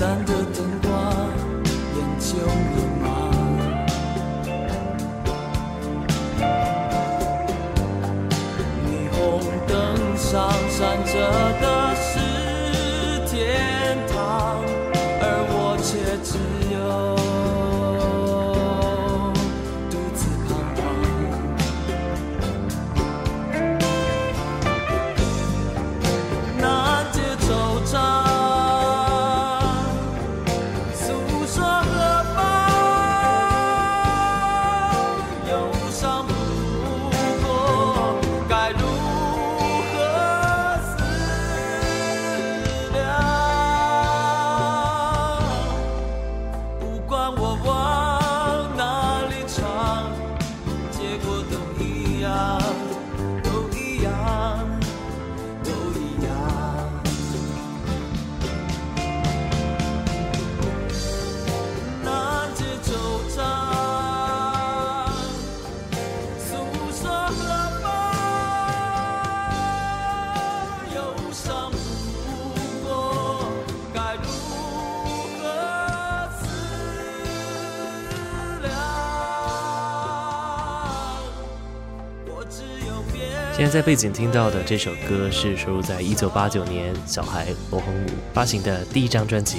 蓝的在背景听到的这首歌是收录在一九八九年小孩罗红武发行的第一张专辑，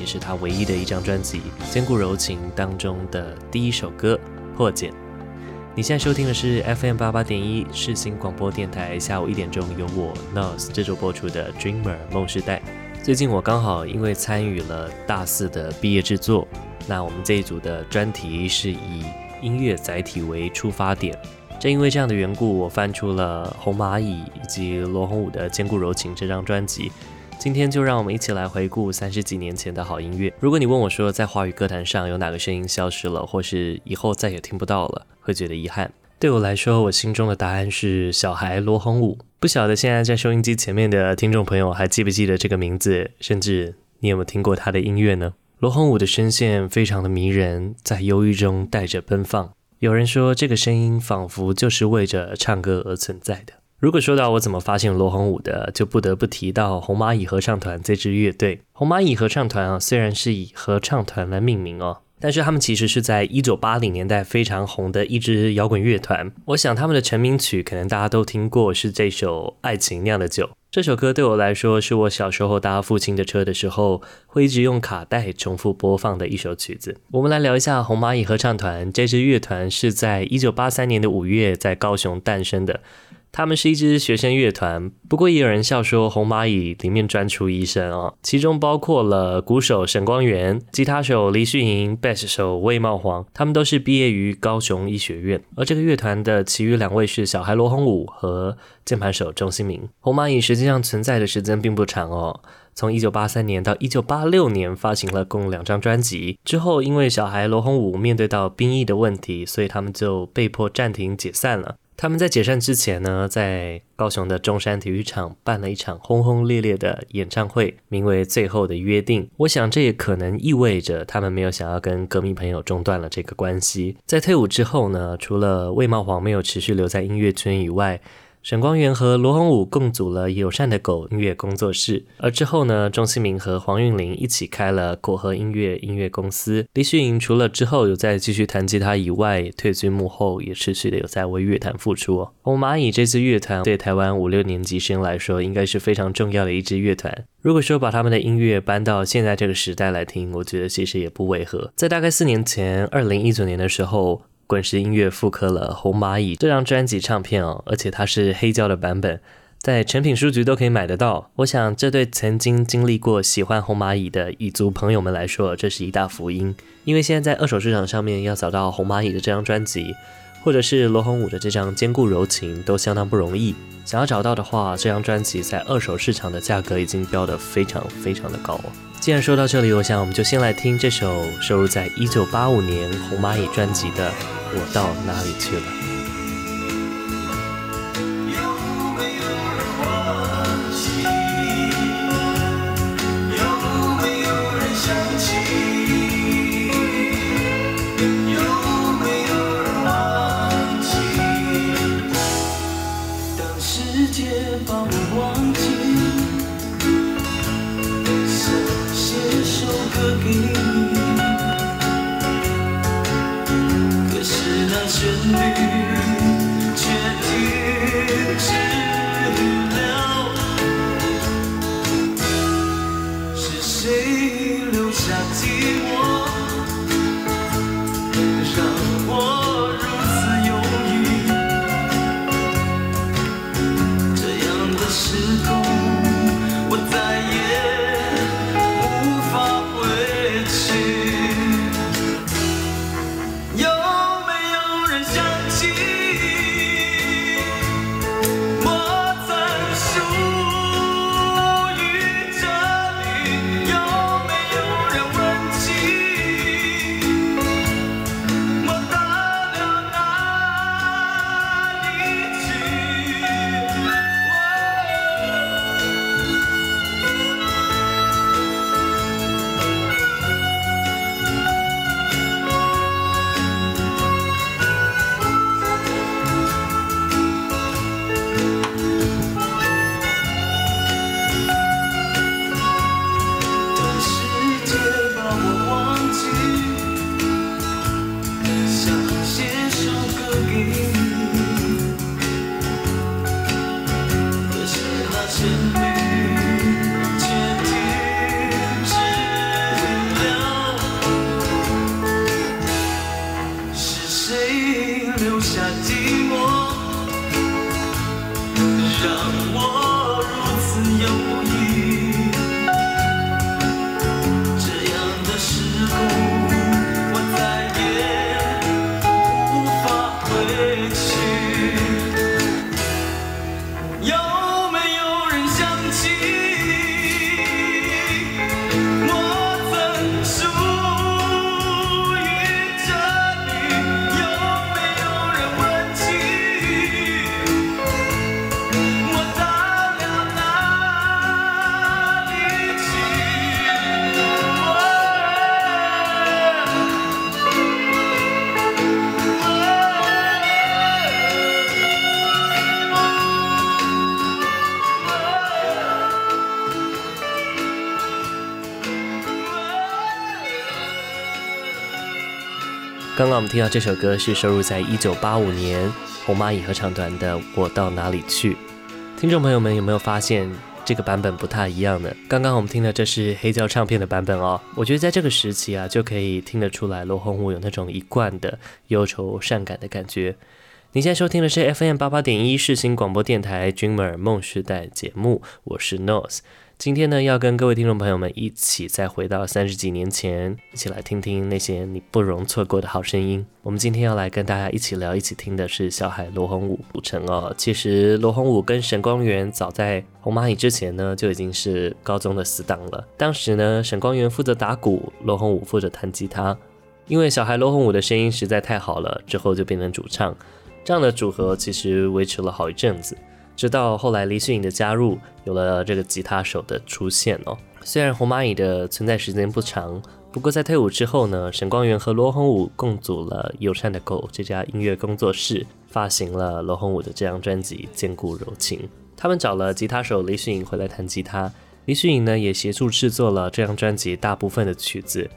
也是他唯一的一张专辑《坚固柔情》当中的第一首歌《破茧》。你现在收听的是 FM 八八点一世新广播电台，下午一点钟由我 Nos 这周播出的《Dreamer 梦时代》。最近我刚好因为参与了大四的毕业制作，那我们这一组的专题是以音乐载体为出发点。正因为这样的缘故，我翻出了红蚂蚁以及罗红武的《坚固柔情》这张专辑。今天就让我们一起来回顾三十几年前的好音乐。如果你问我说，在华语歌坛上有哪个声音消失了，或是以后再也听不到了，会觉得遗憾？对我来说，我心中的答案是小孩罗红武。不晓得现在在收音机前面的听众朋友还记不记得这个名字，甚至你有没有听过他的音乐呢？罗红武的声线非常的迷人，在忧郁中带着奔放。有人说，这个声音仿佛就是为着唱歌而存在的。如果说到我怎么发现罗红武的，就不得不提到红蚂蚁合唱团这支乐队。红蚂蚁合唱团啊，虽然是以合唱团来命名哦，但是他们其实是在一九八零年代非常红的一支摇滚乐团。我想他们的成名曲可能大家都听过，是这首《爱情酿的酒》。这首歌对我来说，是我小时候搭父亲的车的时候，会一直用卡带重复播放的一首曲子。我们来聊一下红蚂蚁合唱团。这支乐团是在一九八三年的五月在高雄诞生的。他们是一支学生乐团，不过也有人笑说红蚂蚁里面专出医生哦，其中包括了鼓手沈光源、吉他手黎旭莹、贝斯手魏茂煌，他们都是毕业于高雄医学院。而这个乐团的其余两位是小孩罗红武和键盘手钟新明。红蚂蚁实际上存在的时间并不长哦，从一九八三年到一九八六年发行了共两张专辑，之后因为小孩罗红武面对到兵役的问题，所以他们就被迫暂停解散了。他们在解散之前呢，在高雄的中山体育场办了一场轰轰烈烈的演唱会，名为《最后的约定》。我想这也可能意味着他们没有想要跟歌迷朋友中断了这个关系。在退伍之后呢，除了魏茂煌没有持续留在音乐圈以外，沈光源和罗红武共组了友善的狗音乐工作室，而之后呢，钟兴民和黄韵玲一起开了果核音乐音乐公司。黎旭颖除了之后有在继续弹吉他以外，退居幕后，也持续的有在为乐坛付出。红蚂蚁这支乐团对台湾五六年级生来说，应该是非常重要的一支乐团。如果说把他们的音乐搬到现在这个时代来听，我觉得其实也不违和。在大概四年前，二零一九年的时候。滚石音乐复刻了《红蚂蚁》这张专辑唱片哦，而且它是黑胶的版本，在诚品书局都可以买得到。我想，这对曾经经历过喜欢红蚂蚁的蚁族朋友们来说，这是一大福音。因为现在在二手市场上面要找到红蚂蚁的这张专辑，或者是罗红武的这张《坚固柔情》，都相当不容易。想要找到的话，这张专辑在二手市场的价格已经标得非常非常的高。既然说到这里，我想我们就先来听这首收录在一九八五年红蚂蚁专辑的《我到哪里去了》。刚刚我们听到这首歌是收录在一九八五年红蚂蚁合唱团的《我到哪里去》。听众朋友们有没有发现这个版本不太一样呢？刚刚我们听的这是黑胶唱片的版本哦。我觉得在这个时期啊，就可以听得出来罗红武有那种一贯的忧愁善感的感觉。你现在收听的是 FM 八八点一世新广播电台《dreamer 梦时代》节目，我是 Nose。今天呢，要跟各位听众朋友们一起再回到三十几年前，一起来听听那些你不容错过的好声音。我们今天要来跟大家一起聊、一起听的是小孩罗红武组成哦。其实罗红武跟沈光元早在红蚂蚁之前呢，就已经是高中的死党了。当时呢，沈光元负责打鼓，罗红武负责弹吉他。因为小孩罗红武的声音实在太好了，之后就变成主唱。这样的组合其实维持了好一阵子。直到后来黎旭颖的加入，有了这个吉他手的出现哦。虽然红蚂蚁的存在时间不长，不过在退伍之后呢，沈光元和罗红武共组了友善的狗这家音乐工作室，发行了罗红武的这张专辑《坚固柔情》。他们找了吉他手黎旭颖回来弹吉他，黎旭颖呢也协助制作了这张专辑大部分的曲子。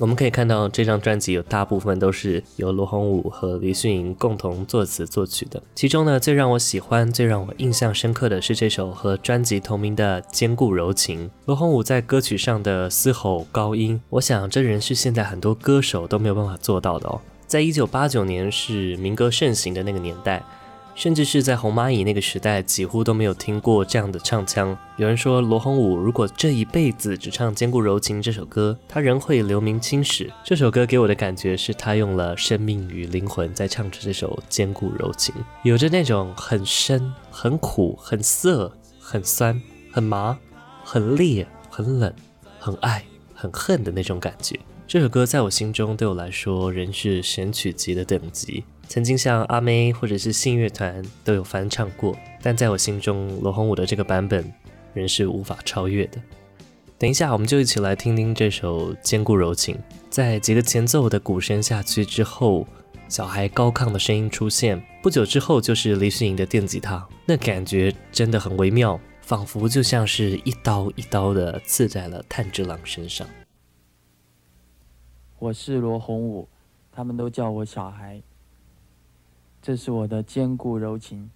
我们可以看到，这张专辑有大部分都是由罗红武和黎旭颖共同作词作曲的。其中呢，最让我喜欢、最让我印象深刻的是这首和专辑同名的《坚固柔情》。罗红武在歌曲上的嘶吼高音，我想这仍是现在很多歌手都没有办法做到的哦。在一九八九年是民歌盛行的那个年代。甚至是在红蚂蚁那个时代，几乎都没有听过这样的唱腔。有人说，罗红武如果这一辈子只唱《坚固柔情》这首歌，他仍会留名青史。这首歌给我的感觉是他用了生命与灵魂在唱着这首《坚固柔情》，有着那种很深、很苦、很涩、很酸、很麻、很烈、很冷、很爱、很恨的那种感觉。这首歌在我心中对我来说仍是神曲级的等级。曾经像阿妹或者是信乐团都有翻唱过，但在我心中，罗红武的这个版本仍是无法超越的。等一下，我们就一起来听听这首《坚固柔情》。在几个前奏的鼓声下去之后，小孩高亢的声音出现，不久之后就是黎旭颖的电吉他，那感觉真的很微妙，仿佛就像是一刀一刀的刺在了炭治郎身上。我是罗红武，他们都叫我小孩。这是我的坚固柔情。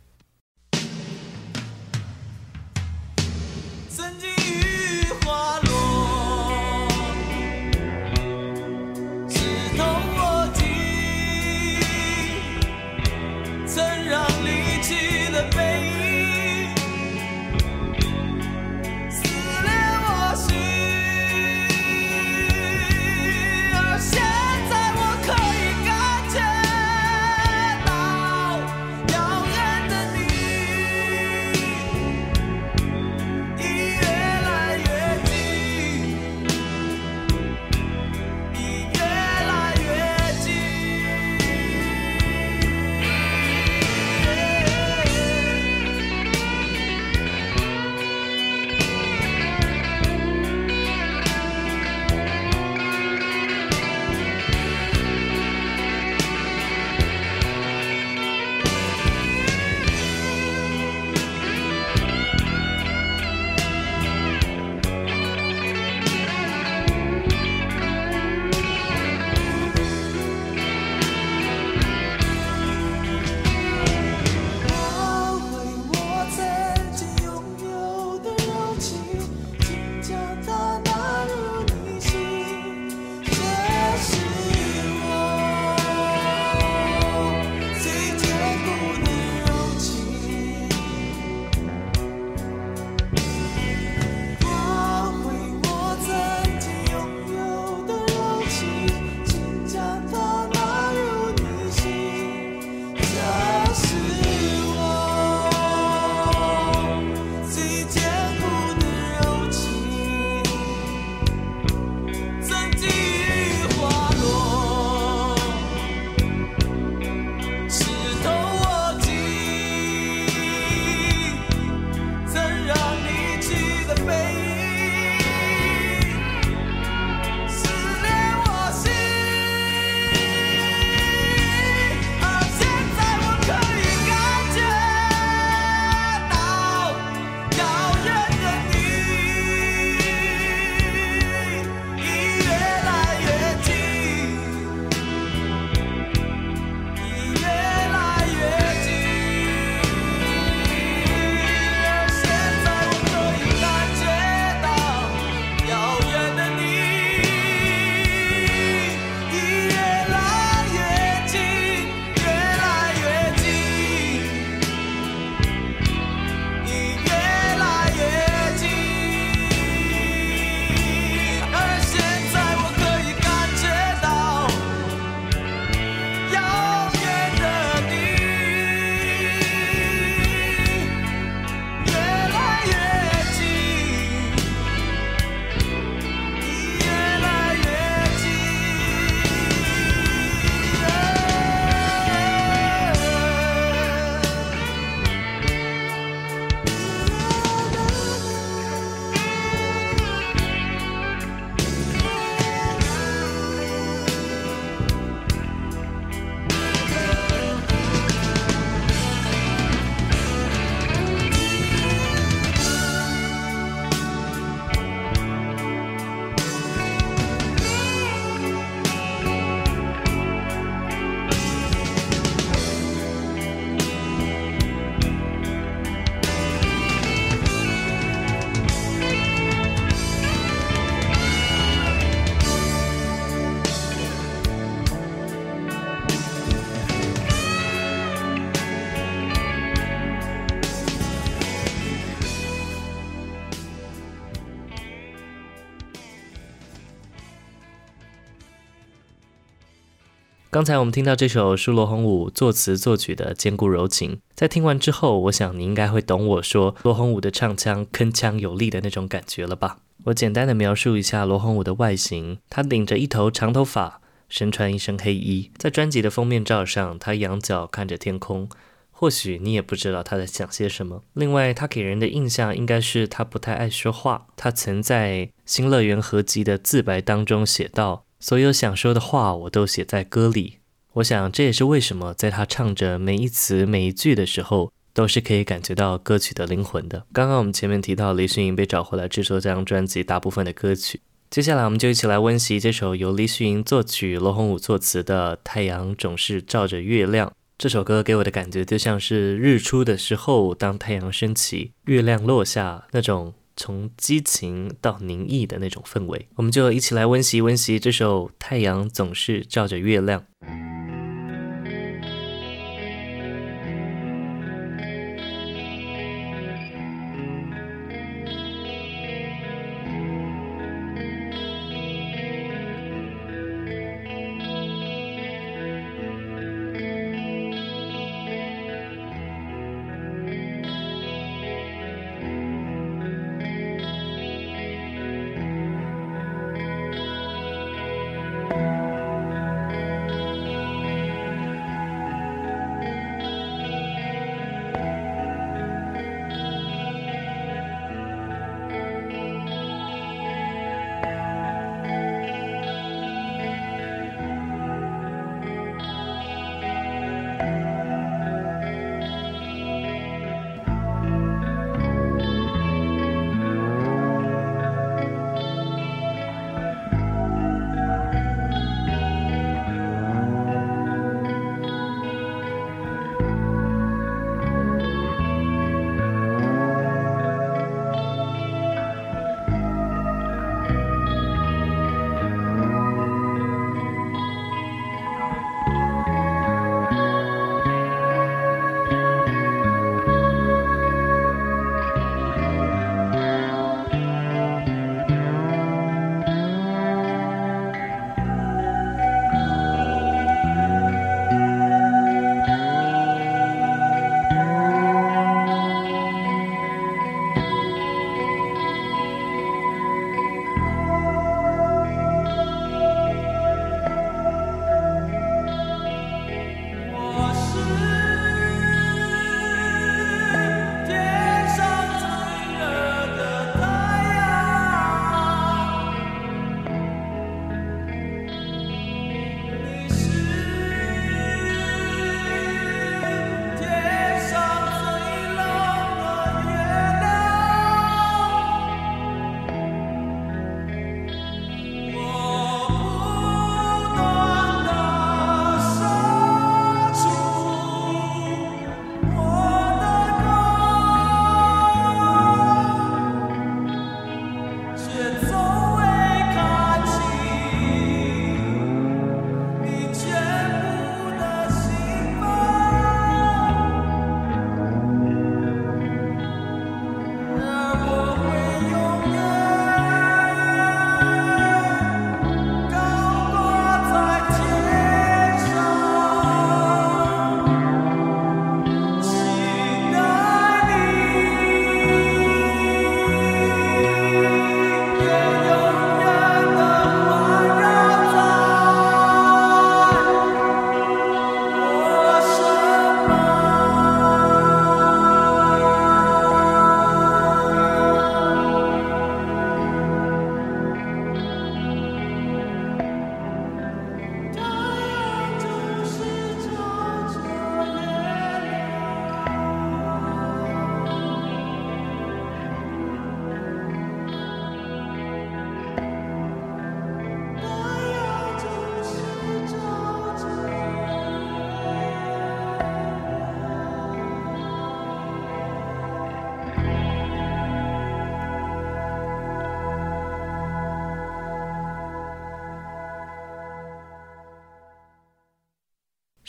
刚才我们听到这首是罗洪武作词作曲的《坚固柔情》，在听完之后，我想你应该会懂我说罗洪武的唱腔铿锵有力的那种感觉了吧？我简单的描述一下罗洪武的外形，他顶着一头长头发，身穿一身黑衣，在专辑的封面照上，他仰角看着天空。或许你也不知道他在想些什么。另外，他给人的印象应该是他不太爱说话。他曾在《新乐园》合集的自白当中写道。所有想说的话，我都写在歌里。我想，这也是为什么在他唱着每一词每一句的时候，都是可以感觉到歌曲的灵魂的。刚刚我们前面提到，李旭莹被找回来制作这张专辑大部分的歌曲。接下来，我们就一起来温习这首由李旭莹作曲、罗宏武作词的《太阳总是照着月亮》。这首歌给我的感觉就像是日出的时候，当太阳升起，月亮落下那种。从激情到凝意的那种氛围，我们就一起来温习温习这首《太阳总是照着月亮》。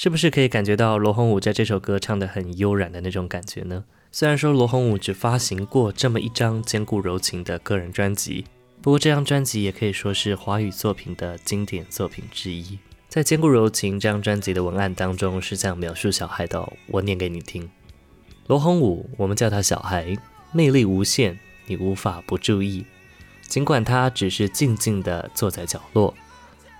是不是可以感觉到罗宏武在这首歌唱得很悠然的那种感觉呢？虽然说罗宏武只发行过这么一张坚固柔情的个人专辑，不过这张专辑也可以说是华语作品的经典作品之一。在《坚固柔情》这张专辑的文案当中是这样描述小孩的，我念给你听：罗红武，我们叫他小孩，魅力无限，你无法不注意。尽管他只是静静地坐在角落，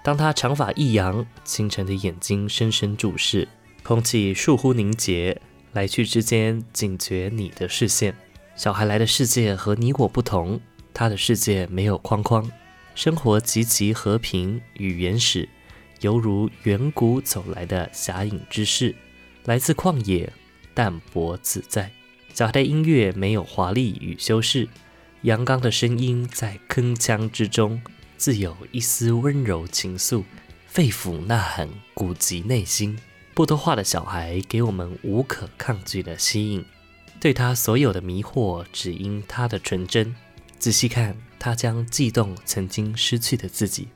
当他长发一扬，清晨的眼睛深深注视，空气倏忽凝结，来去之间警觉你的视线。小孩来的世界和你我不同，他的世界没有框框，生活极其和平与原始，犹如远古走来的侠影之士，来自旷野，淡泊自在。小孩的音乐没有华丽与修饰，阳刚的声音在铿锵之中，自有一丝温柔情愫，肺腑呐喊，鼓及内心。不多话的小孩给我们无可抗拒的吸引。对他所有的迷惑，只因他的纯真。仔细看，他将悸动曾经失去的自己。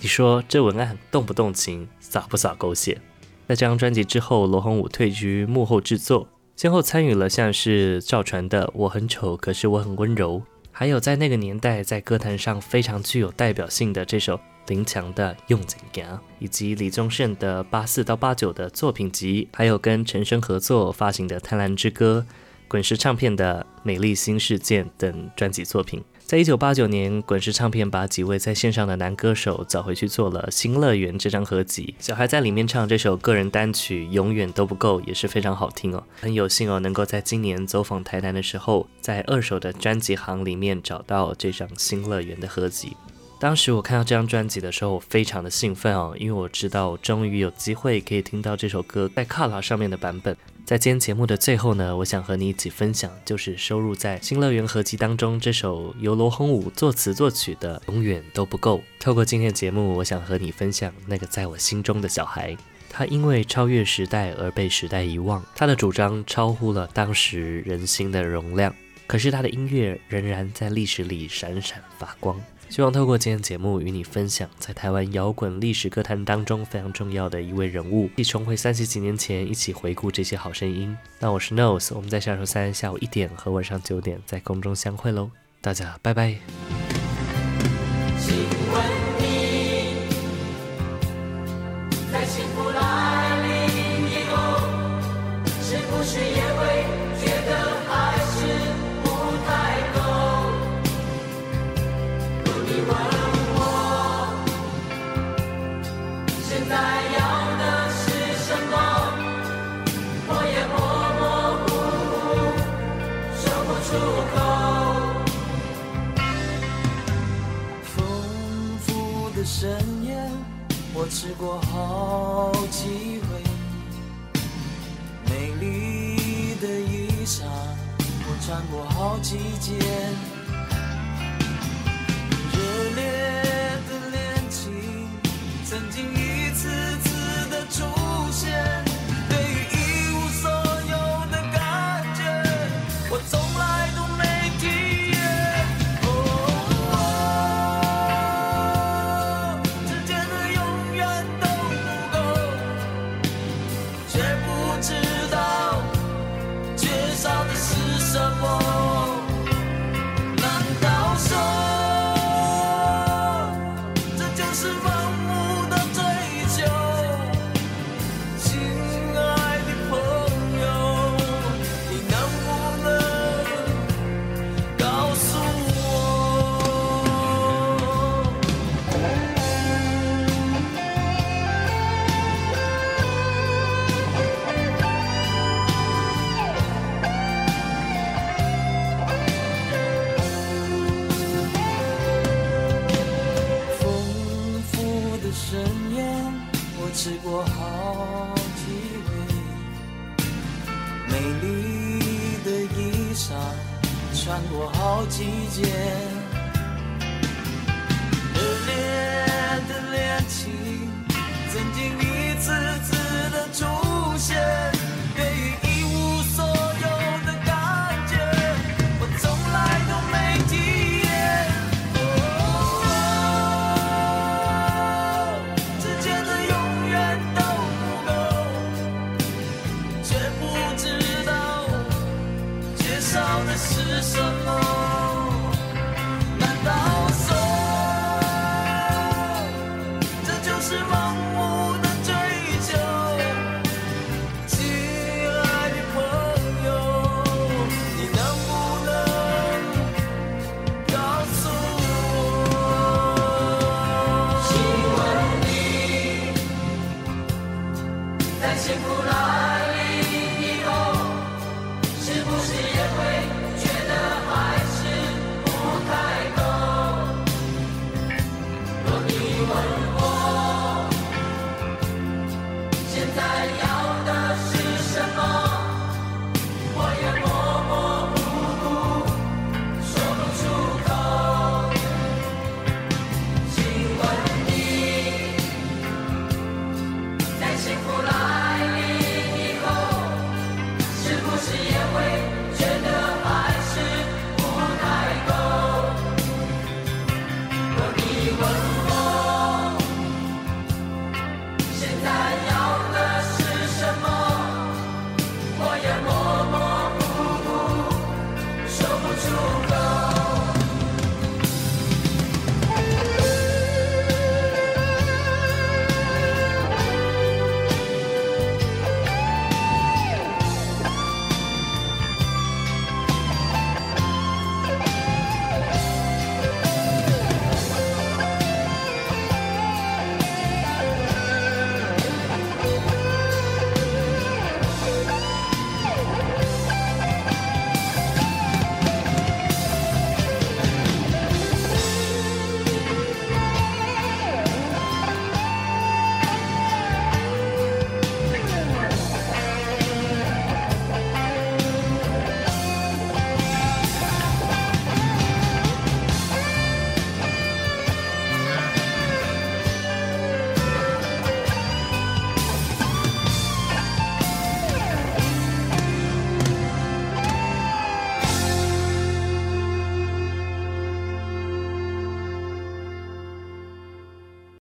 你说这文案动不动情，洒不洒狗血？在这张专辑之后，罗红武退居幕后制作，先后参与了像是赵传的《我很丑，可是我很温柔》，还有在那个年代在歌坛上非常具有代表性的这首林强的《用尽行》，以及李宗盛的八四到八九的作品集，还有跟陈升合作发行的《贪婪之歌》。滚石唱片的《美丽新世界》等专辑作品，在一九八九年，滚石唱片把几位在线上的男歌手找回去做了《新乐园》这张合集。小孩在里面唱这首个人单曲《永远都不够》也是非常好听哦。很有幸哦，能够在今年走访台南的时候，在二手的专辑行里面找到这张《新乐园》的合集。当时我看到这张专辑的时候，我非常的兴奋哦，因为我知道我终于有机会可以听到这首歌在卡拉上面的版本。在今天节目的最后呢，我想和你一起分享，就是收录在《新乐园》合集当中这首由罗红武作词作曲的《永远都不够》。透过今天的节目，我想和你分享那个在我心中的小孩，他因为超越时代而被时代遗忘，他的主张超乎了当时人心的容量，可是他的音乐仍然在历史里闪闪发光。希望透过今天节目与你分享，在台湾摇滚历史歌坛当中非常重要的一位人物，一起重回三十几年前，一起回顾这些好声音。那我是 Nose，我们在下周三下午一点和晚上九点在空中相会喽，大家拜拜。我吃过好几回，美丽的衣裳我穿过好几件，过好季节